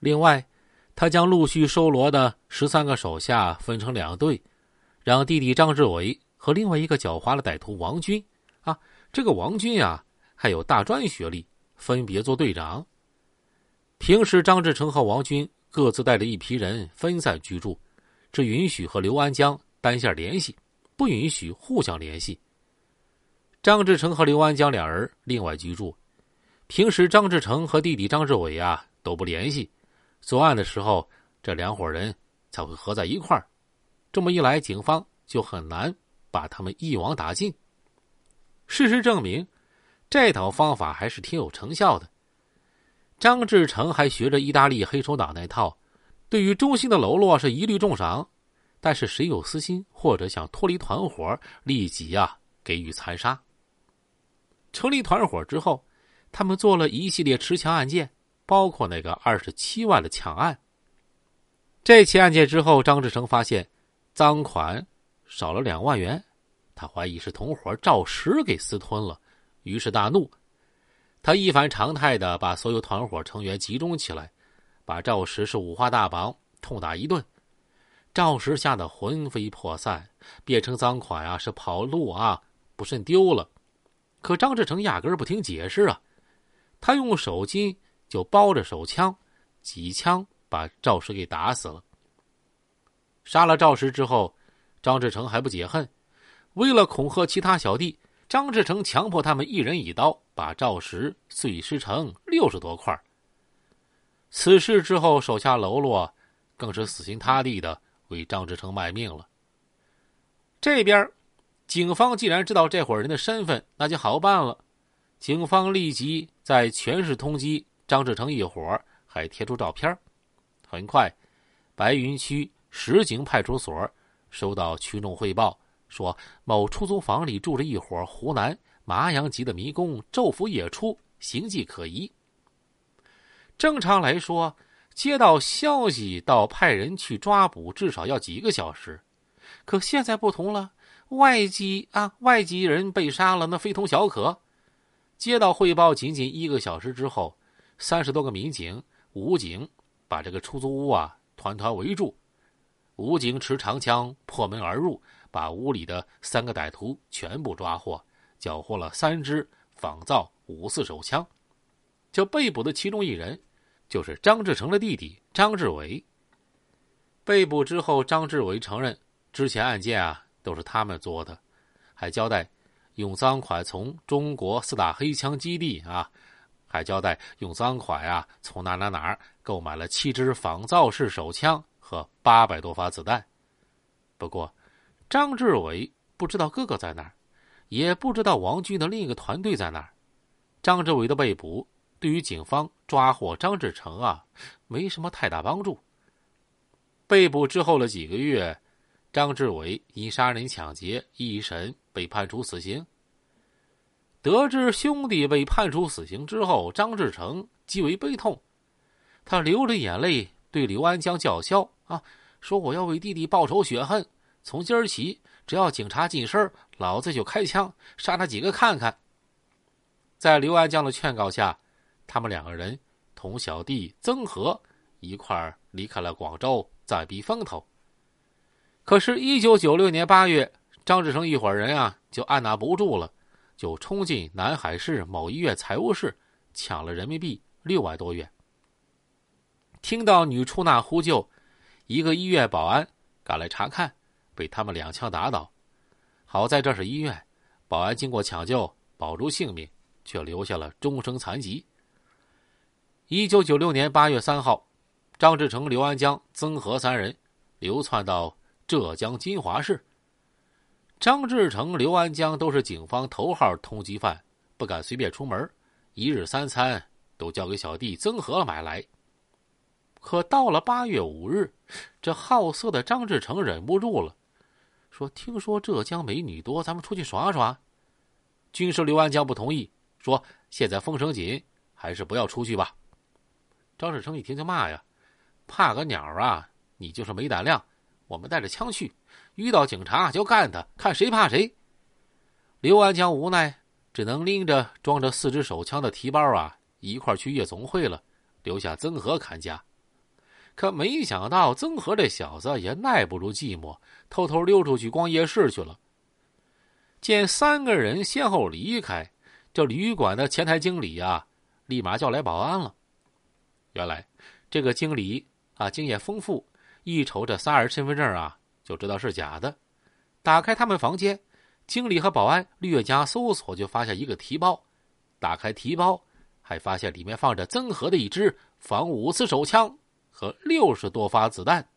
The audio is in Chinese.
另外，他将陆续收罗的十三个手下分成两队，让弟弟张志伟和另外一个狡猾的歹徒王军，啊，这个王军啊，还有大专学历，分别做队长。平时，张志成和王军各自带着一批人分散居住，只允许和刘安江单线联系，不允许互相联系。张志成和刘安江两人另外居住，平时张志成和弟弟张志伟啊都不联系，作案的时候这两伙人才会合在一块儿。这么一来，警方就很难把他们一网打尽。事实证明，这套方法还是挺有成效的。张志成还学着意大利黑手党那套，对于中心的喽啰是一律重赏，但是谁有私心或者想脱离团伙，立即呀给予残杀。成立团伙之后，他们做了一系列持枪案件，包括那个二十七万的抢案。这起案件之后，张志成发现赃款少了两万元，他怀疑是同伙赵石给私吞了，于是大怒。他一反常态的把所有团伙成员集中起来，把赵石是五花大绑，痛打一顿。赵石吓得魂飞魄散，辩称赃款啊是跑路啊，不慎丢了。可张志成压根儿不听解释啊，他用手巾就包着手枪，几枪把赵石给打死了。杀了赵石之后，张志成还不解恨，为了恐吓其他小弟。张志成强迫他们一人一刀，把赵石碎尸成六十多块。此事之后，手下喽啰更是死心塌地的为张志成卖命了。这边，警方既然知道这伙人的身份，那就好办了。警方立即在全市通缉张志成一伙，还贴出照片。很快，白云区石井派出所收到群众汇报。说某出租房里住着一伙湖南麻阳籍的迷宫，昼伏夜出，形迹可疑。正常来说，接到消息到派人去抓捕，至少要几个小时。可现在不同了，外籍啊，外籍人被杀了，那非同小可。接到汇报，仅仅一个小时之后，三十多个民警、武警把这个出租屋啊团团围住，武警持长枪破门而入。把屋里的三个歹徒全部抓获，缴获了三支仿造五四手枪。这被捕的其中一人，就是张志成的弟弟张志伟。被捕之后，张志伟承认之前案件啊都是他们做的，还交代用赃款从中国四大黑枪基地啊，还交代用赃款啊从哪哪哪儿购买了七支仿造式手枪和八百多发子弹。不过。张志伟不知道哥哥在哪儿，也不知道王军的另一个团队在哪儿。张志伟的被捕对于警方抓获张志成啊，没什么太大帮助。被捕之后的几个月，张志伟因杀人抢劫一审被判处死刑。得知兄弟被判处死刑之后，张志成极为悲痛，他流着眼泪对刘安江叫嚣啊，说我要为弟弟报仇雪恨。从今儿起，只要警察近身，老子就开枪杀他几个看看。在刘安江的劝告下，他们两个人同小弟曾和一块儿离开了广州，暂避风头。可是，一九九六年八月，张志成一伙人啊，就按捺不住了，就冲进南海市某医院财务室，抢了人民币六万多元。听到女出纳呼救，一个医院保安赶来查看。被他们两枪打倒，好在这是医院，保安经过抢救保住性命，却留下了终生残疾。一九九六年八月三号，张志成、刘安江、曾和三人流窜到浙江金华市。张志成、刘安江都是警方头号通缉犯，不敢随便出门，一日三餐都交给小弟曾和买来。可到了八月五日，这好色的张志成忍不住了。说：“听说浙江美女多，咱们出去耍耍。”军师刘安江不同意，说：“现在风声紧，还是不要出去吧。”张志成一听就骂呀：“怕个鸟啊！你就是没胆量。我们带着枪去，遇到警察就干他，看谁怕谁。”刘安江无奈，只能拎着装着四支手枪的提包啊，一块去夜总会了，留下曾和看家。可没想到曾和这小子也耐不住寂寞，偷偷溜出去逛夜市去了。见三个人先后离开，这旅馆的前台经理啊，立马叫来保安了。原来这个经理啊，经验丰富，一瞅这仨人身份证啊，就知道是假的。打开他们房间，经理和保安略加搜索，就发现一个提包。打开提包，还发现里面放着曾和的一支仿五四手枪和六十多发子弹。